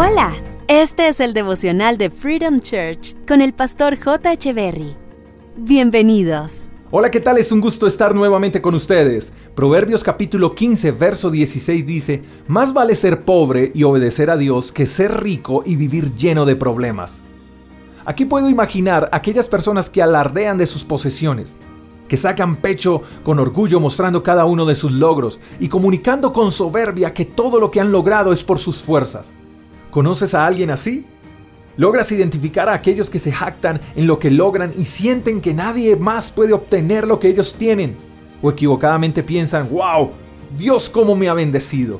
Hola, este es el devocional de Freedom Church con el pastor J. Berry. Bienvenidos. Hola, ¿qué tal? Es un gusto estar nuevamente con ustedes. Proverbios capítulo 15, verso 16 dice, Más vale ser pobre y obedecer a Dios que ser rico y vivir lleno de problemas. Aquí puedo imaginar aquellas personas que alardean de sus posesiones, que sacan pecho con orgullo mostrando cada uno de sus logros y comunicando con soberbia que todo lo que han logrado es por sus fuerzas. ¿Conoces a alguien así? ¿Logras identificar a aquellos que se jactan en lo que logran y sienten que nadie más puede obtener lo que ellos tienen? ¿O equivocadamente piensan, wow, Dios cómo me ha bendecido?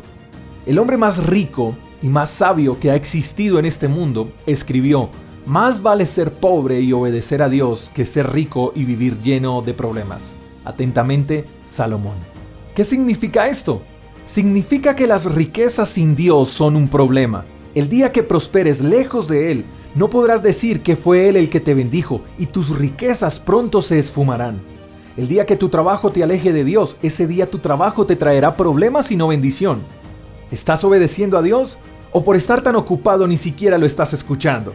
El hombre más rico y más sabio que ha existido en este mundo escribió, más vale ser pobre y obedecer a Dios que ser rico y vivir lleno de problemas. Atentamente, Salomón. ¿Qué significa esto? Significa que las riquezas sin Dios son un problema el día que prosperes lejos de Él, no podrás decir que fue Él el que te bendijo y tus riquezas pronto se esfumarán. El día que tu trabajo te aleje de Dios, ese día tu trabajo te traerá problemas y no bendición. ¿Estás obedeciendo a Dios? ¿O por estar tan ocupado ni siquiera lo estás escuchando?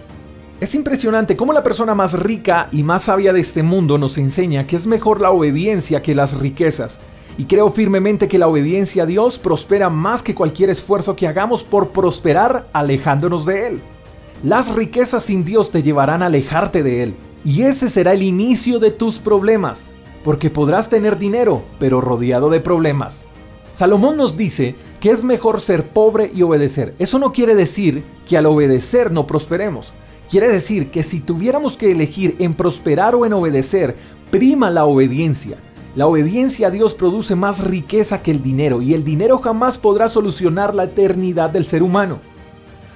Es impresionante cómo la persona más rica y más sabia de este mundo nos enseña que es mejor la obediencia que las riquezas y creo firmemente que la obediencia a Dios prospera más que cualquier esfuerzo que hagamos por prosperar alejándonos de Él. Las riquezas sin Dios te llevarán a alejarte de Él, y ese será el inicio de tus problemas, porque podrás tener dinero, pero rodeado de problemas. Salomón nos dice que es mejor ser pobre y obedecer. Eso no quiere decir que al obedecer no prosperemos. Quiere decir que si tuviéramos que elegir en prosperar o en obedecer, prima la obediencia. La obediencia a Dios produce más riqueza que el dinero y el dinero jamás podrá solucionar la eternidad del ser humano.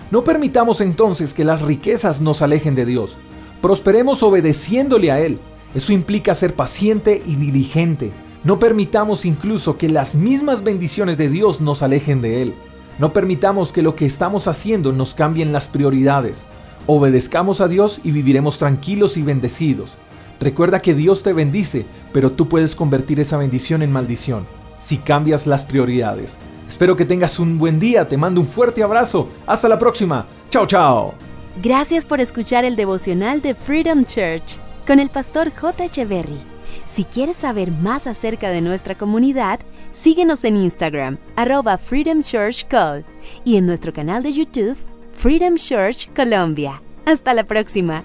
No permitamos entonces que las riquezas nos alejen de Dios. Prosperemos obedeciéndole a Él. Eso implica ser paciente y diligente. No permitamos incluso que las mismas bendiciones de Dios nos alejen de Él. No permitamos que lo que estamos haciendo nos cambien las prioridades. Obedezcamos a Dios y viviremos tranquilos y bendecidos. Recuerda que Dios te bendice, pero tú puedes convertir esa bendición en maldición si cambias las prioridades. Espero que tengas un buen día, te mando un fuerte abrazo, hasta la próxima, chao chao. Gracias por escuchar el devocional de Freedom Church con el pastor J. Echeverry. Si quieres saber más acerca de nuestra comunidad, síguenos en Instagram, arroba Freedom Church Call, y en nuestro canal de YouTube, Freedom Church Colombia. Hasta la próxima.